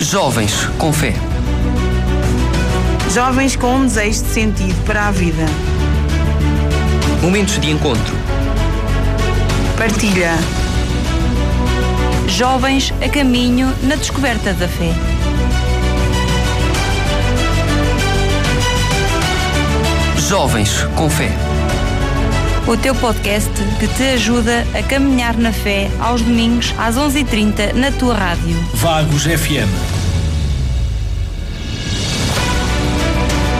Jovens com fé. Jovens com um desejo de sentido para a vida. Momentos de encontro. Partilha. Jovens a caminho na descoberta da fé. Jovens com fé. O teu podcast que te ajuda a caminhar na fé aos domingos às 11h30 na tua rádio. Vagos FM.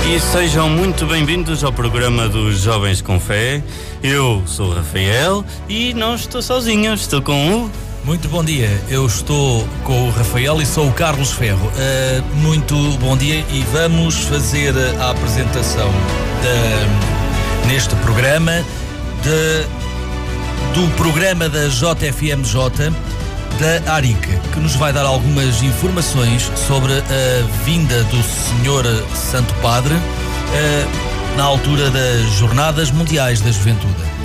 E sejam muito bem-vindos ao programa dos Jovens com Fé. Eu sou o Rafael e não estou sozinho, estou com o. Muito bom dia, eu estou com o Rafael e sou o Carlos Ferro. Uh, muito bom dia e vamos fazer a apresentação de, neste programa de, do programa da JFMJ da ARIC, que nos vai dar algumas informações sobre a vinda do Senhor Santo Padre uh, na altura das Jornadas Mundiais da Juventude.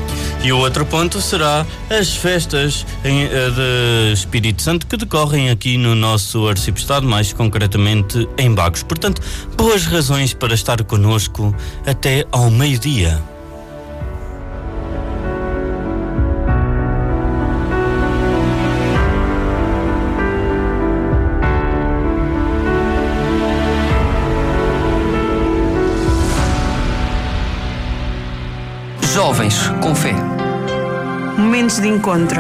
E o outro ponto será as festas em, de Espírito Santo que decorrem aqui no nosso Arciprestado, mais concretamente em Bagos. Portanto, boas razões para estar conosco até ao meio-dia. Jovens com fé. Momentos de encontro.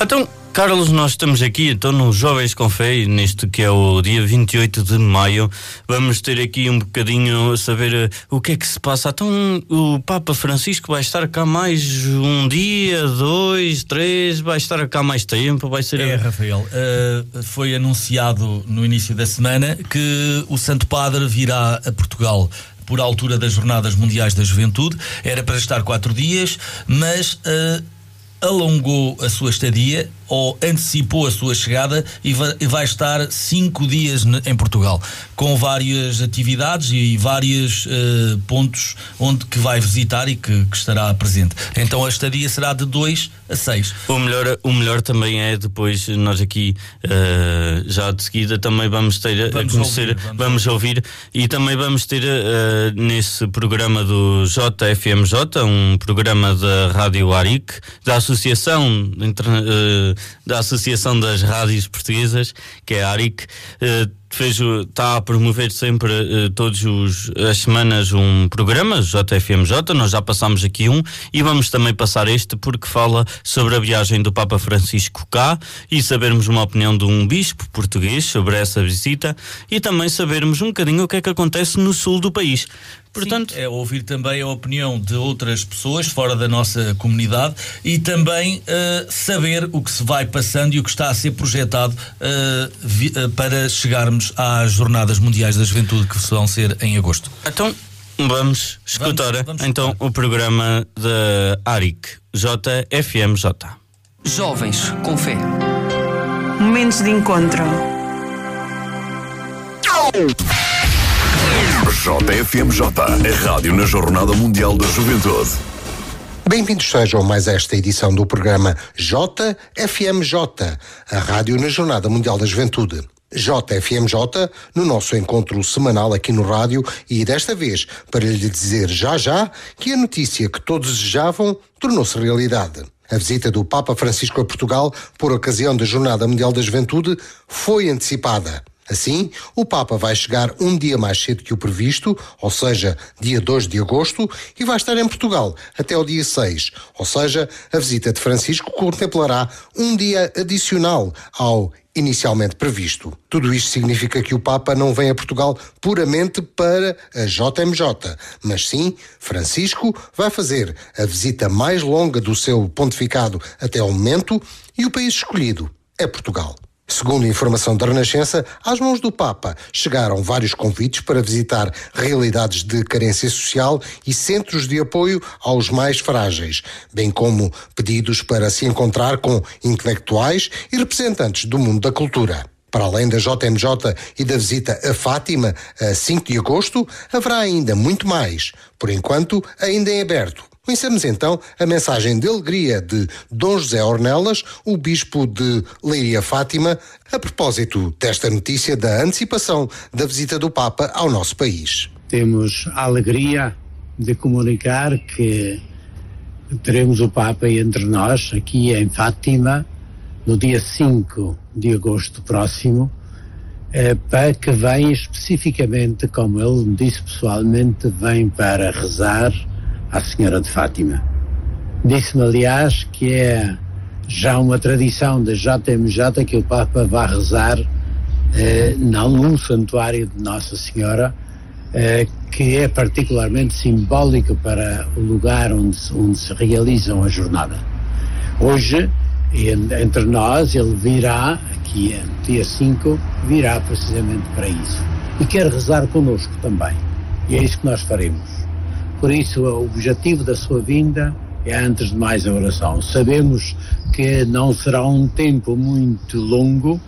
Então, Carlos, nós estamos aqui então nos Jovens com Fé, neste que é o dia 28 de maio. Vamos ter aqui um bocadinho a saber uh, o que é que se passa. Então, o Papa Francisco vai estar cá mais um dia, dois, três, vai estar cá mais tempo, vai ser. É, Rafael, uh, foi anunciado no início da semana que o Santo Padre virá a Portugal por altura das Jornadas Mundiais da Juventude. Era para estar quatro dias, mas uh, alongou a sua estadia ou antecipou a sua chegada e vai, estar cinco dias em Portugal, com várias atividades e vários uh, pontos onde que vai visitar e que, que, estará presente. Então a estadia será de 2 a 6. O melhor, o melhor também é depois nós aqui uh, já de seguida também vamos ter vamos a conhecer, ouvir, vamos, vamos ouvir. ouvir. e também vamos ter uh, nesse programa do JFMJ, um programa da Rádio Aric, da Associação da Associação das Rádios Portuguesas, que é a ARIC, eh, está a promover sempre uh, todas as semanas um programa, JFMJ, nós já passámos aqui um e vamos também passar este porque fala sobre a viagem do Papa Francisco cá e sabermos uma opinião de um bispo português sobre essa visita e também sabermos um bocadinho o que é que acontece no sul do país. Portanto, Sim, é ouvir também a opinião de outras pessoas fora da nossa comunidade e também uh, saber o que se vai passando e o que está a ser projetado uh, vi, uh, para chegarmos às Jornadas Mundiais da Juventude que vão ser em agosto. Então, vamos escutar vamos, vamos então escutar. o programa da ARIC, JFMJ. Jovens com fé. Momentos de encontro. JFMJ, a rádio na Jornada Mundial da Juventude. Bem-vindos sejam mais a esta edição do programa JFMJ, a rádio na Jornada Mundial da Juventude. JFMJ, no nosso encontro semanal aqui no rádio, e desta vez para lhe dizer já já que a notícia que todos desejavam tornou-se realidade. A visita do Papa Francisco a Portugal, por ocasião da Jornada Mundial da Juventude, foi antecipada. Assim, o Papa vai chegar um dia mais cedo que o previsto, ou seja, dia 2 de agosto, e vai estar em Portugal até o dia 6, ou seja, a visita de Francisco contemplará um dia adicional ao inicialmente previsto. Tudo isto significa que o Papa não vem a Portugal puramente para a JMJ, mas sim, Francisco vai fazer a visita mais longa do seu pontificado até ao momento e o país escolhido é Portugal. Segundo a informação da Renascença, às mãos do Papa chegaram vários convites para visitar realidades de carência social e centros de apoio aos mais frágeis, bem como pedidos para se encontrar com intelectuais e representantes do mundo da cultura. Para além da JMJ e da visita a Fátima, a 5 de agosto, haverá ainda muito mais, por enquanto ainda em aberto. Conhecemos então a mensagem de alegria de Dom José Ornelas, o bispo de Leiria Fátima, a propósito desta notícia da antecipação da visita do Papa ao nosso país. Temos a alegria de comunicar que teremos o Papa entre nós, aqui em Fátima, no dia 5 de agosto próximo, eh, para que venha especificamente, como ele disse pessoalmente, vem para rezar à Senhora de Fátima. Disse-me, aliás, que é já uma tradição da JMJ que o Papa vá rezar eh, num santuário de Nossa Senhora, eh, que é particularmente simbólico para o lugar onde, onde se realizam a jornada. Hoje, entre nós, ele virá, aqui dia 5, virá precisamente para isso. E quer rezar connosco também. E é isso que nós faremos. Por isso, o objetivo da sua vinda é, antes de mais, a oração. Sabemos que não será um tempo muito longo,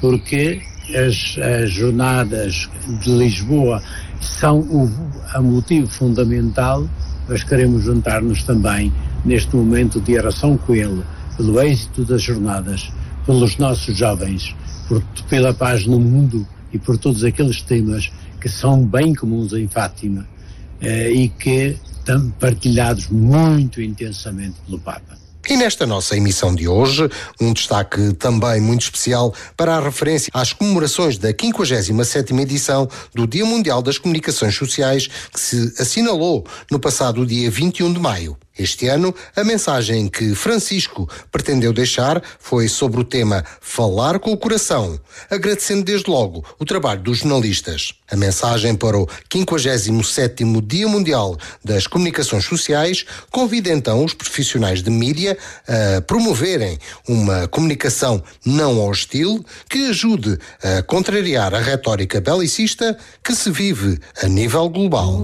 porque as, as jornadas de Lisboa são o motivo fundamental, mas queremos juntar-nos também neste momento de oração com ele, pelo êxito das jornadas, pelos nossos jovens, por, pela paz no mundo e por todos aqueles temas que são bem comuns em Fátima e que estão partilhados muito intensamente pelo Papa. E nesta nossa emissão de hoje, um destaque também muito especial para a referência às comemorações da 57ª edição do Dia Mundial das Comunicações Sociais, que se assinalou no passado dia 21 de maio. Este ano, a mensagem que Francisco pretendeu deixar foi sobre o tema Falar com o Coração, agradecendo desde logo o trabalho dos jornalistas. A mensagem para o 57º Dia Mundial das Comunicações Sociais convida então os profissionais de mídia a promoverem uma comunicação não hostil que ajude a contrariar a retórica belicista que se vive a nível global.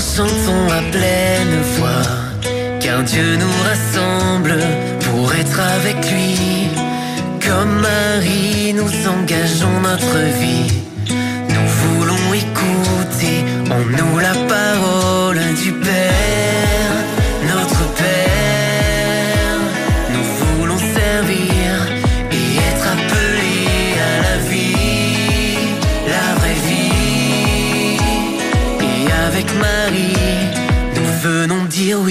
Chantons à pleine voix, car Dieu nous rassemble pour être avec lui. Comme Marie, nous engageons notre vie. deal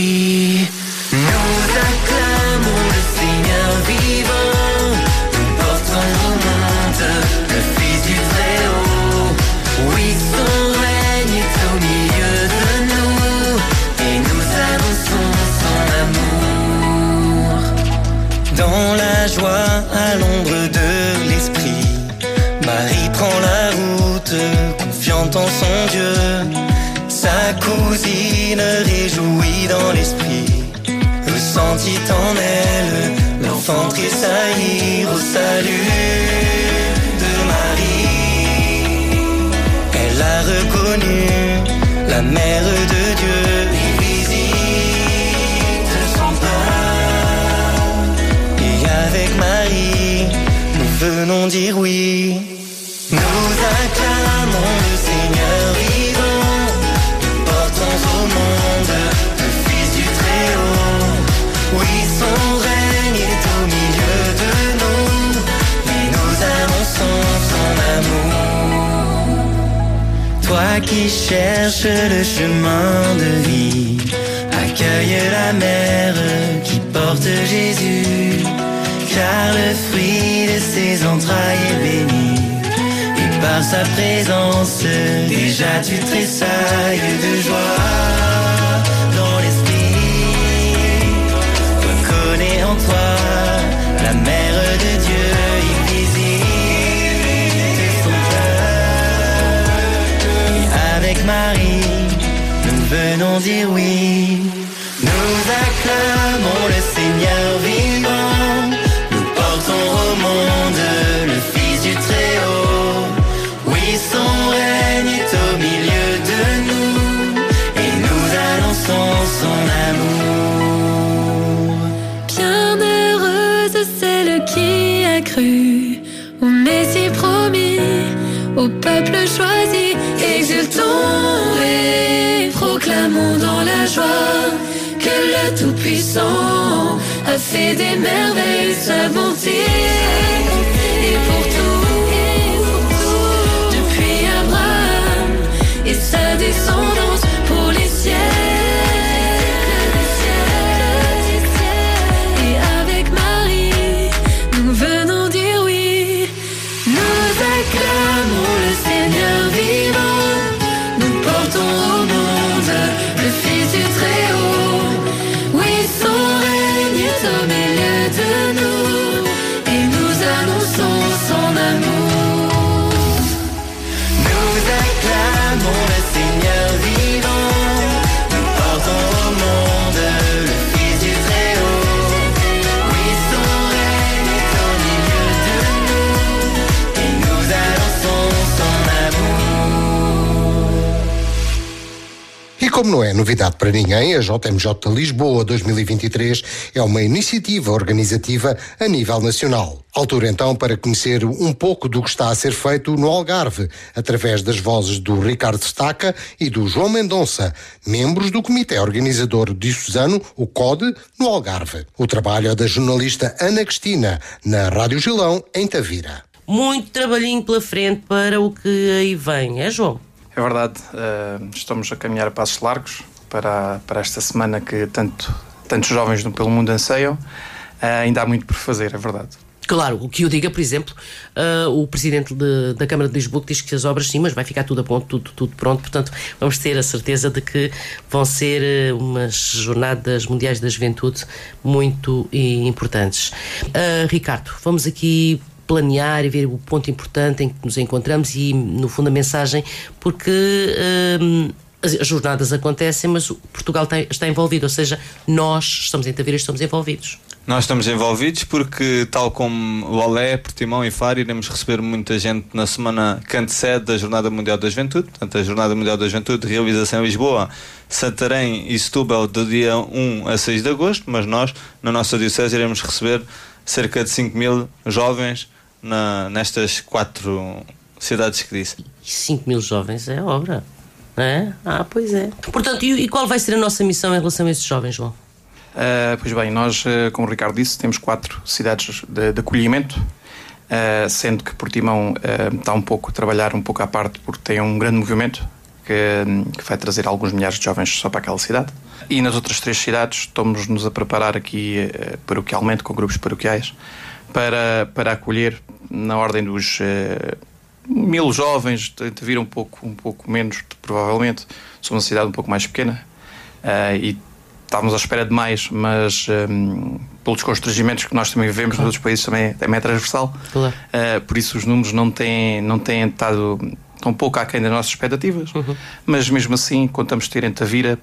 en elle l'enfant tressaillir au salut de Marie. Elle a reconnu la mère de Dieu et visite son père. Et avec Marie, nous venons dire oui. Nous acclamons le Seigneur Qui cherches le chemin de vie, accueille la mère qui porte Jésus, car le fruit de ses entrailles est béni. Et par sa présence, déjà tu tressailles de joie dire oui. A fait des merveilles, sa bonté. Para ninguém, a JMJ Lisboa 2023 é uma iniciativa organizativa a nível nacional. Altura então para conhecer um pouco do que está a ser feito no Algarve, através das vozes do Ricardo Staca e do João Mendonça, membros do Comitê Organizador Diocesano, o CODE, no Algarve. O trabalho é da jornalista Ana Cristina, na Rádio Gilão, em Tavira. Muito trabalhinho pela frente para o que aí vem, é João? É verdade, eh, estamos a caminhar a passos largos para, para esta semana que tanto, tantos jovens pelo mundo anseiam. Eh, ainda há muito por fazer, é verdade. Claro, o que eu diga, por exemplo, ah, o presidente de- da Câmara de Lisboa diz que as obras sim, mas vai ficar tudo a ponto, tudo, tudo pronto, portanto vamos ter a certeza de que vão ser eh, umas jornadas mundiais da juventude muito importantes. Ah, Ricardo, vamos aqui planear e ver o ponto importante em que nos encontramos e, no fundo, a mensagem, porque ah, as as jornadas acontecem, mas o Portugal tem- está envolvido, ou seja, nós estamos em Tavira e estamos envolvidos. Nós estamos envolvidos porque, tal como o Olé, Portimão e Faro, iremos receber muita gente na semana que antecede da Jornada Mundial da Juventude. Portanto, a Jornada Mundial da Juventude realiza-se em Lisboa, Santarém e Setúbal do dia 1 a 6 de agosto, mas nós, na nossa Diocese, iremos receber cerca de 5 mil jovens na, nestas quatro cidades que disse. 5 mil jovens é obra. É? Ah, pois é. Portanto, e, e qual vai ser a nossa missão em relação a esses jovens, João? Uh, pois bem, nós, uh, como o Ricardo disse, temos quatro cidades de, de acolhimento, uh, sendo que Portimão uh, está um pouco a trabalhar um pouco à parte porque tem um grande movimento que, que vai trazer alguns milhares de jovens só para aquela cidade. E nas outras três cidades estamos-nos a preparar aqui uh, paroquialmente, com grupos paroquiais, para, para acolher na ordem dos mil jovens, vir um pouco, um pouco menos, provavelmente. Somos uma cidade um pouco mais pequena uh, e estávamos à espera de mais, mas um, pelos constrangimentos que nós também vivemos claro. nos outros países também, também é transversal. Claro. Uh, por isso os números não têm, não têm estado tão pouco aquém das nossas expectativas, uhum. mas mesmo assim contamos ter em Tavira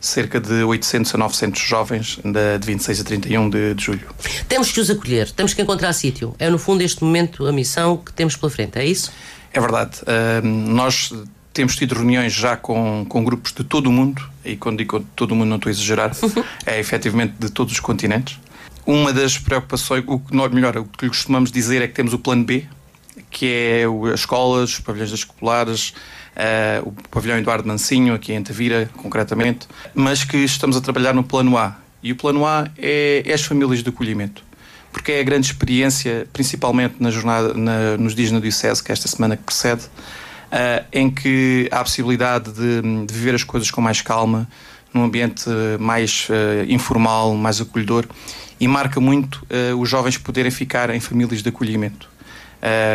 cerca de 800 a 900 jovens de, de 26 a 31 de, de julho. Temos que os acolher, temos que encontrar sítio. É no fundo este momento a missão que temos pela frente, é isso? É verdade. Uh, nós temos tido reuniões já com, com grupos de todo o mundo, e quando digo todo o mundo não estou a exagerar, é efetivamente de todos os continentes. Uma das preocupações, o que melhor, o que lhe costumamos dizer é que temos o plano B, que é as escolas, os pavilhões das escolares, uh, o pavilhão Eduardo Mancinho, aqui em Tavira, concretamente, mas que estamos a trabalhar no plano A. E o plano A é, é as famílias de acolhimento porque é a grande experiência, principalmente na jornada, na, nos dias na Diocese, que é esta semana que precede, uh, em que há a possibilidade de, de, viver as coisas com mais calma, num ambiente mais uh, informal, mais acolhedor, e marca muito uh, os jovens poderem ficar em famílias de acolhimento.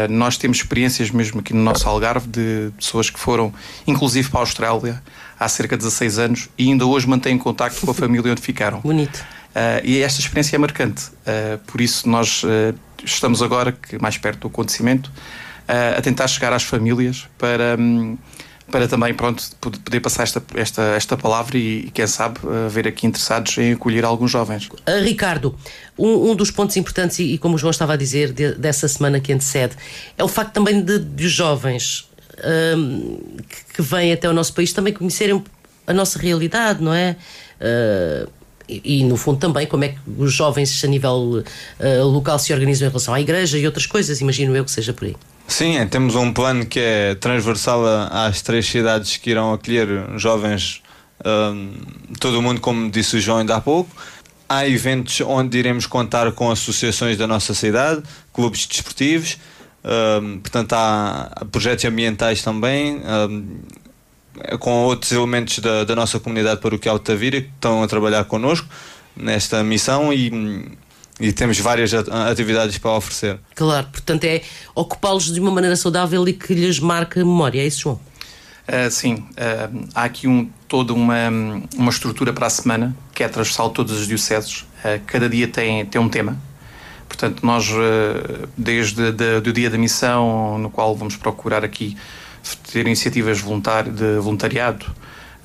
Nós temos experiências mesmo aqui no nosso Algarve de pessoas que foram, inclusive para a Austrália, há cerca de 16 anos, e ainda hoje mantêm contacto com a família onde ficaram. Bonito. Uh, e esta experiência é marcante. Uh, por isso, nós uh, estamos agora, que mais perto do acontecimento, a tentar chegar às famílias para, um, para também pronto, poder passar esta, esta, esta palavra e, quem sabe, haver aqui interessados em acolher alguns jovens. Ricardo, um, um, dos pontos importantes, e, como o João estava a dizer, de, dessa semana que antecede, é o facto também de, de os jovens que, que vêm até o nosso país também conhecerem a nossa realidade, não é? E, e, no fundo também como é que os jovens a nível uh, local se organizam em relação à igreja e outras coisas, imagino eu que seja por aí. Sim, é, temos um plano que é transversal às três cidades que irão acolher jovens, um, todo mundo, como disse o João ainda há pouco. Há eventos onde iremos contar com associações da nossa cidade, clubes desportivos, um, portanto, há projetos ambientais também, um, com outros elementos da, da nossa comunidade paroquial de Tavira que estão a trabalhar connosco nesta missão e, e temos várias atividades para oferecer. Claro, portanto, é ocupá-los de uma maneira saudável e que lhes marque a memória, é isso, João? Uh, sim, uh, há aqui um, toda uma, uma estrutura para a semana que é transversal a todas as dioceses. Uh, cada dia tem, tem um tema. Portanto, nós, desde o dia da missão, no qual vamos procurar aqui ter iniciativas de voluntariado,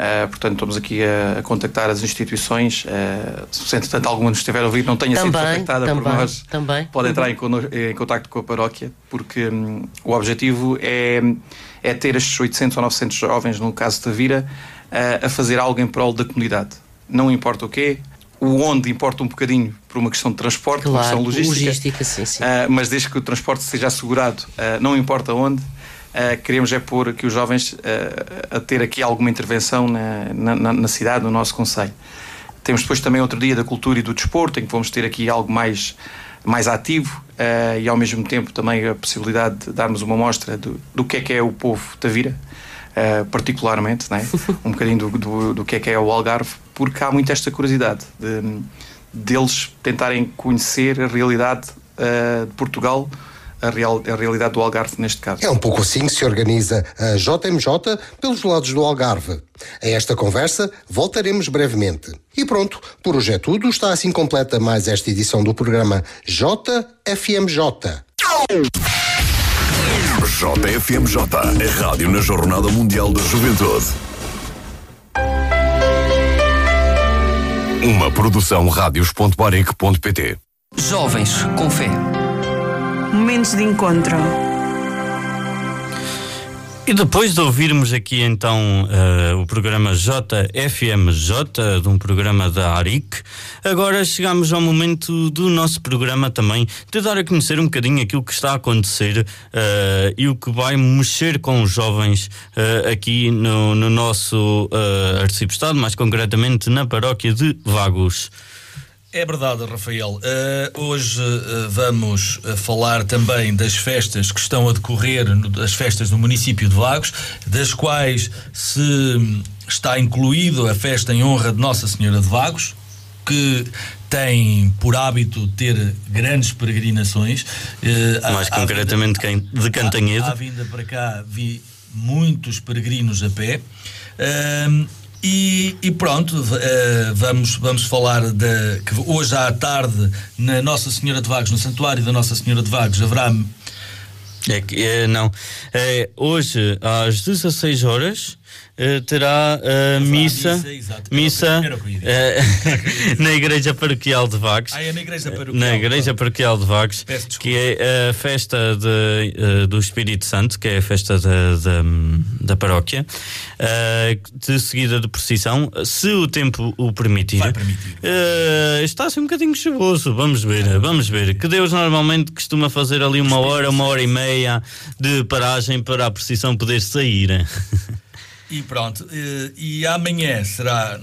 Uh, portanto, estamos aqui a, a, contactar as instituições. Uh, se entretanto alguma nos estiver a ouvir, não tenha também, sido contactada também, por nós, também. pode entrar em, em contato com a paróquia, porque um, o objetivo é, é ter estes 800 ou 900 jovens, no caso da Vira, uh, a fazer algo em prol da comunidade. Não importa o quê, o onde importa um bocadinho por uma questão de transporte, claro, uma questão logística, logística sim, sim. mas desde que o transporte seja assegurado, não importa onde. Uh, queremos é pôr aqui os jovens uh, a ter aqui alguma intervenção na, na, na, cidade, no nosso Conselho. Temos depois também outro dia da cultura e do desporto, em que vamos ter aqui algo mais, mais ativo uh, e ao mesmo tempo também a possibilidade de darmos uma mostra do, do que é que é o povo Tavira, particularmente, né? um bocadinho do, do, do, que é que é o Algarve, porque há muito esta curiosidade de, deles tentarem conhecer a realidade de Portugal a, real, a realidade do Algarve neste caso. É um pouco assim que se organiza a JMJ pelos lados do Algarve. A esta conversa voltaremos brevemente. E pronto, por hoje é tudo. Está assim completa mais esta edição do programa JFMJ. JFMJ, a rádio na Jornada Mundial da Juventude. Uma produção radios.baric.pt Jovens com fé. Momentos de encontro. E depois de ouvirmos aqui então uh, o programa JFMJ, de um programa da ARIC, agora chegamos ao momento do nosso programa também de dar a conhecer um bocadinho aquilo que está a acontecer uh, e o que vai mexer com os jovens uh, aqui no, no nosso uh, arcebispo mais concretamente na paróquia de Vagos. É verdade, Rafael. Uh, hoje uh, vamos uh, falar também das festas que estão a decorrer, no, das festas no município de Vagos, das quais se está incluído a festa em honra de Nossa Senhora de Vagos, que tem por hábito ter grandes peregrinações. Mais concretamente vinda, de Cantanhede. À, à vinda para cá vi muitos peregrinos a pé. Uh, e, e, pronto, uh, vamos, vamos falar de que hoje à tarde na Nossa Senhora de Vagos, no Santuário da Nossa Senhora de Vagos, haverá. É é, não. É, hoje às 16 horas uh, terá uh, missa, missa, missa uh, na Igreja Paroquial de Vagos. Ah, é na Igreja Paroquial, na igreja paroquial de Vagos, que é a festa de, do Espírito Santo, que é a festa da, da, da paróquia, de seguida de procissão, se o tempo o permitir. permitir. está assim um bocadinho chuvoso, vamos ver, vamos ver. Que Deus normalmente costuma fazer ali uma hora, uma hora e meia de paragem para a procissão poder sair. E pronto, e amanhã será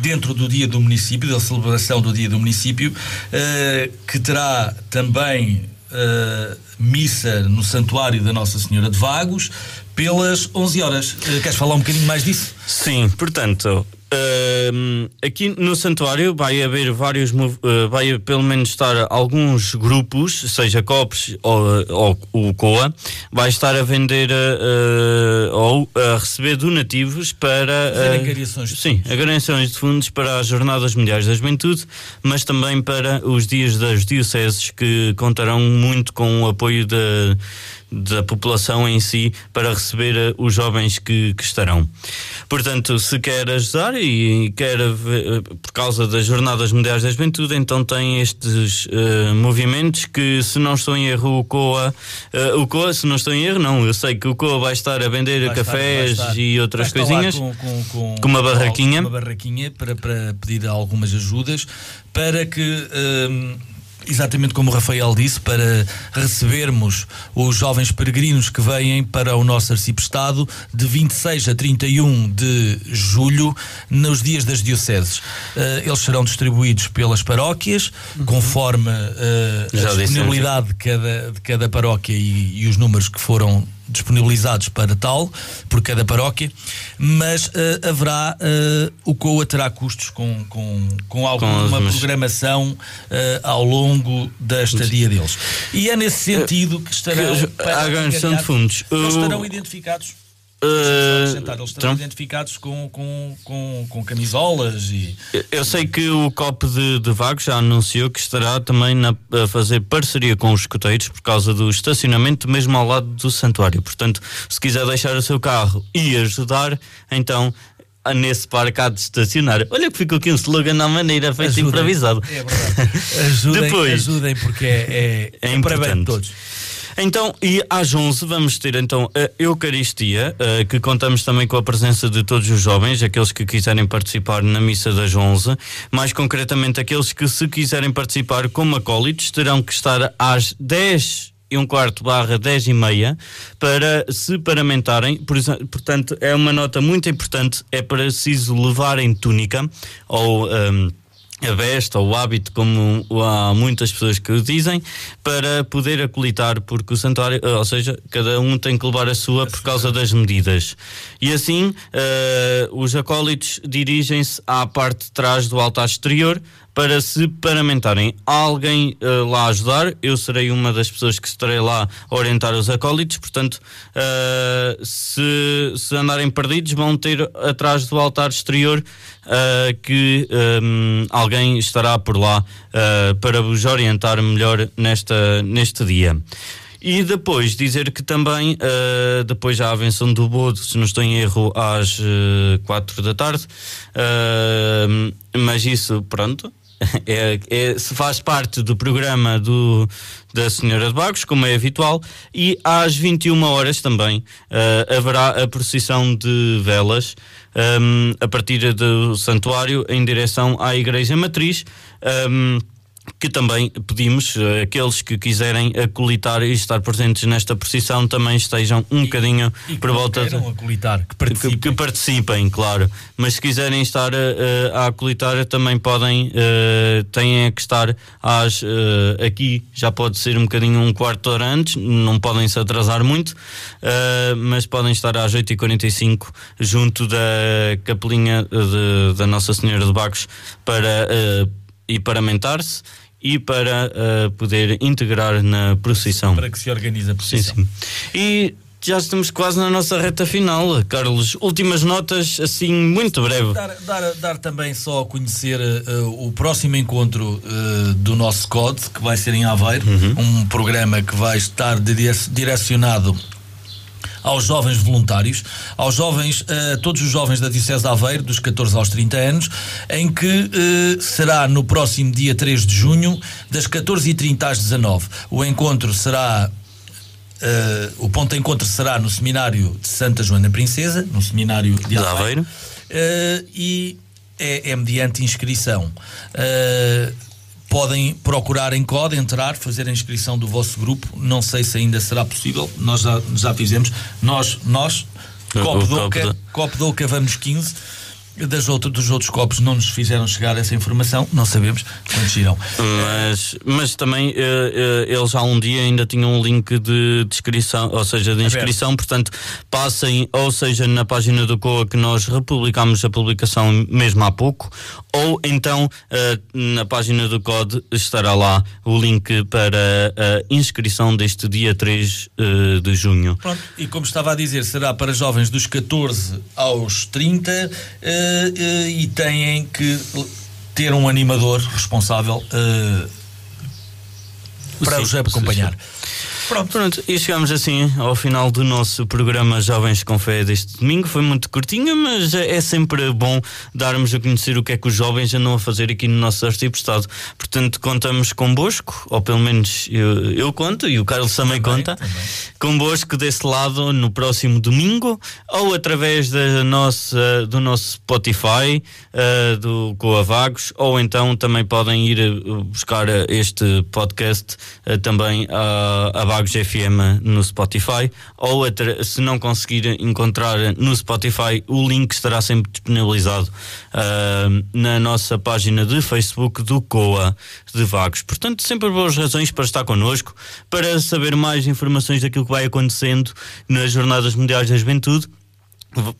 dentro do dia do município, da celebração do dia do município, que terá também missa no santuário da Nossa Senhora de Vagos pelas 11 horas. Queres falar um bocadinho mais disso? Sim, portanto, Uh, aqui no santuário vai haver vários, uh, vai pelo menos estar alguns grupos, seja COPs ou, ou o COA, vai estar a vender uh, ou a receber donativos para uh, sim, agregações de fundos para as Jornadas Mundiais da Juventude, mas também para os dias das dioceses que contarão muito com o apoio da da população em si para receber uh, os jovens que, que, estarão. Portanto, se quer ajudar e quer, uh, por causa das Jornadas Mundiais da Juventude, então tem estes uh, movimentos que, se não estou em erro, o COA, o COA, se não estou em erro, não, eu sei que o COA vai estar a vender vai cafés estar, e outras coisinhas com, com, com, com, uma barraquinha. Uma barraquinha para, para pedir algumas ajudas para que exatamente como o Rafael disse, para recebermos os jovens peregrinos que vêm para o nosso arcipestado de 26 a 31 de julho, nos dias das dioceses. Uh, eles serão distribuídos pelas paróquias, uhum. conforme uh, a disponibilidade de cada, de cada paróquia e, e os números que foram disponibilizados para tal, por cada paróquia, mas uh, haverá, uh, o COA terá custos com, com, com alguma com programação uh, ao longo da estadia deles. E é nesse sentido que estarão. Que, a ganhação de fundos. Eles estarão identificados Uh, eles estão identificados com, com, com, com, camisolas e. Eu sei que o COP de, de Vagos já anunciou que estará também na, a fazer parceria com os escuteiros por causa do estacionamento mesmo ao lado do santuário. Portanto, se quiser deixar o seu carro e ajudar, então nesse parque há de estacionar. Olha que ficou aqui um slogan à maneira, feito ajudem, improvisado. É verdade. Ajudem, Depois, ajudem porque é, é, é, é importante. todos. Então, e às 11 vamos ter então a Eucaristia, uh, que contamos também com a presença de todos os jovens, aqueles que quiserem participar na missa das 11, mais concretamente aqueles que se quiserem participar como acólitos terão que estar às 10 e um quarto barra 10 e meia para se paramentarem, portanto é uma nota muito importante, é se levarem túnica ou... Um, a veste ou o hábito, como há muitas pessoas que o dizem, para poder acolitar, porque o santuário, eh, ou seja, cada um tem que levar a sua por causa das medidas. E assim, uh, os acólitos dirigem-se à parte de trás do altar exterior, para se paramentarem. Alguém uh, lá ajudar, eu serei uma das pessoas que estarei lá a orientar os acólitos, portanto, uh, se, se andarem perdidos, vão ter atrás do altar exterior uh, que um, alguém estará por lá para vos orientar melhor nesta, neste dia. E depois dizer que também, uh, depois já a avenção do Bodo, se não estou em erro, às uh, 4 da tarde. Uh, mas isso, pronto, é, é, faz parte do programa do, da Senhora de Bagos, como é habitual, e às 21 horas também uh, haverá a procissão de velas um, ehm, a partir do santuário em direção à Igreja Matriz. Um, ehm, que também pedimos uh, aqueles que quiserem acolitar e estar presentes nesta procissão também estejam um e, bocadinho e por volta de acolitar, que participem. Que, que, participem, claro. Mas se quiserem estar uh, a acolitar também podem, uh, têm que estar às aqui já pode ser um bocadinho um quarto de hora antes, não podem se atrasar muito, mas podem estar às 8h45 junto da capelinha de, da Nossa Senhora de Bacos para e paramentar-se e para uh, poder integrar na procissão. Para que se organize a procissão. Sim, sim. E já estamos quase na nossa reta final, Carlos. Últimas notas, assim, muito breve. Dar, dar, dar também só a conhecer uh, o próximo encontro uh, do nosso COD, que vai ser em Aveiro, uhum. um programa que vai estar direcionado aos jovens voluntários, aos jovens, uh, todos os jovens da Diocese de Aveiro, dos 14 aos 30 anos, em que uh, será no próximo dia 3 de junho, das 14h30 às 19 O encontro será Uh, o ponto de encontro será no seminário de Santa Joana Princesa, no seminário de Aveiro, uh, e é, é, mediante inscrição. Uh, podem procurar em COD, entrar, fazer a inscrição do vosso grupo. Não sei se ainda será possível, nós já, já fizemos. Nós, nós Copo Douca, Copo Douca, vamos 15 das outro, dos outros copos não nos fizeram chegar essa informação, não sabemos quantos irão. Mas, mas também uh, uh, eles há um dia ainda tinham um link de descrição, ou seja, de inscrição, Aberto. portanto, passem, ou seja, na página do COA que nós republicamos a publicação mesmo há pouco, ou então uh, na página do COD estará lá o link para a inscrição deste dia 3 de junho. Pronto, e como estava a dizer, será para jovens dos 14 aos 30 uh, e têm que ter um animador responsável uh, para sim, os acompanhar. Sim, sim. Pronto. Pronto. E chegamos assim ao final do nosso programa Jovens com Fé deste domingo. Foi muito curtinho, mas é sempre bom darmos a conhecer o que é que os jovens andam a fazer aqui no nosso arcebistado. Portanto, contamos convosco, ou pelo menos eu, eu conto e o Carlos também, também conta, também. convosco desse lado no próximo domingo ou através da nossa, do nosso Spotify, uh, do Coavagos, ou então também podem ir uh, buscar uh, este podcast também a, a Vagos FM no Spotify, ou se não conseguir encontrar no Spotify, o link estará sempre disponibilizado na nossa página de Facebook do COA de Vagos. Portanto, sempre boas razões para estar connosco, para saber mais informações daquilo que vai acontecendo nas Jornadas Mundiais da Juventude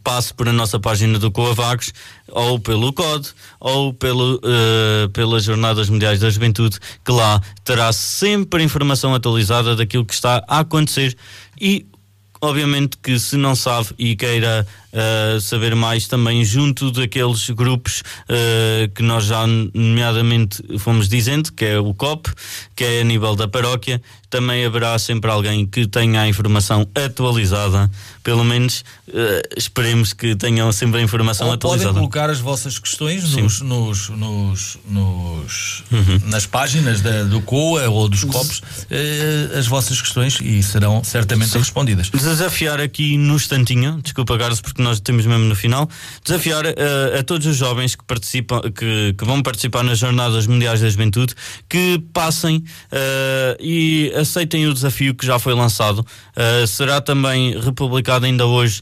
passe por a nossa página do Coavagos ou pelo COD ou pelo, uh, pelas Jornadas Mundiais da Juventude, que lá terá sempre informação atualizada daquilo que está a acontecer. E obviamente que se não sabe e queira uh, saber mais também junto daqueles grupos uh, que nós já nomeadamente fomos dizendo, que é o COP, que é a nível da paróquia, também haverá sempre alguém que tenha a informação atualizada, pelo menos uh, esperemos que tenham sempre a informação Ou atualizada. Podem colocar as vossas questões nos, nos, nos, nos uhum. nas páginas da, do COA ou dos COPs, as vossas questões e serão certamente Sim. respondidas. Desafiar aqui no instantinho, desculpa Carlos, porque nós temos mesmo no final, desafiar uh, a todos os jovens que participam, que, que, vão participar nas Jornadas Mundiais da Juventude, que passem uh, e aceitem o desafio que já foi lançado. Uh, será também republicado ainda hoje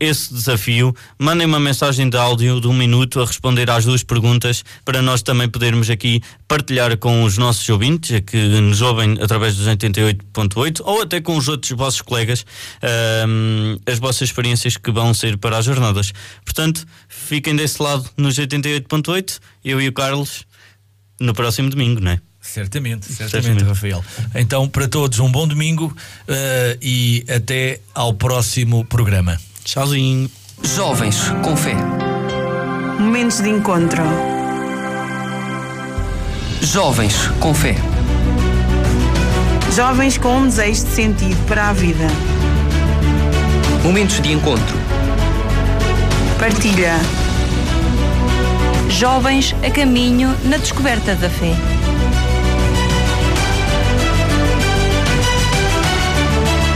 esse desafio. Mandem uma mensagem de áudio de um minuto a responder às duas perguntas para nós também podermos aqui partilhar com os nossos ouvintes que nos ouvem através dos 88.8 ou até com os outros vossos colegas as vossas experiências que vão ser para as jornadas. Portanto, fiquem desse lado nos 88.8, eu e o Carlos, no próximo domingo, não é? Certamente, certamente, certamente, Rafael. Então, para todos, um bom domingo uh, e até ao próximo programa. Tchauzinho. Jovens com fé. Momentos de encontro. Jovens com fé. Jovens com um desejo de sentido para a vida. Momentos de encontro Partilha. Jovens a caminho na descoberta da fé.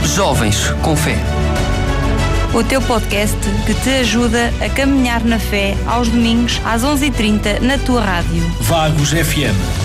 Jovens com fé. O teu podcast que te ajuda a caminhar na fé aos domingos às 11h30 na tua rádio. Vagos FM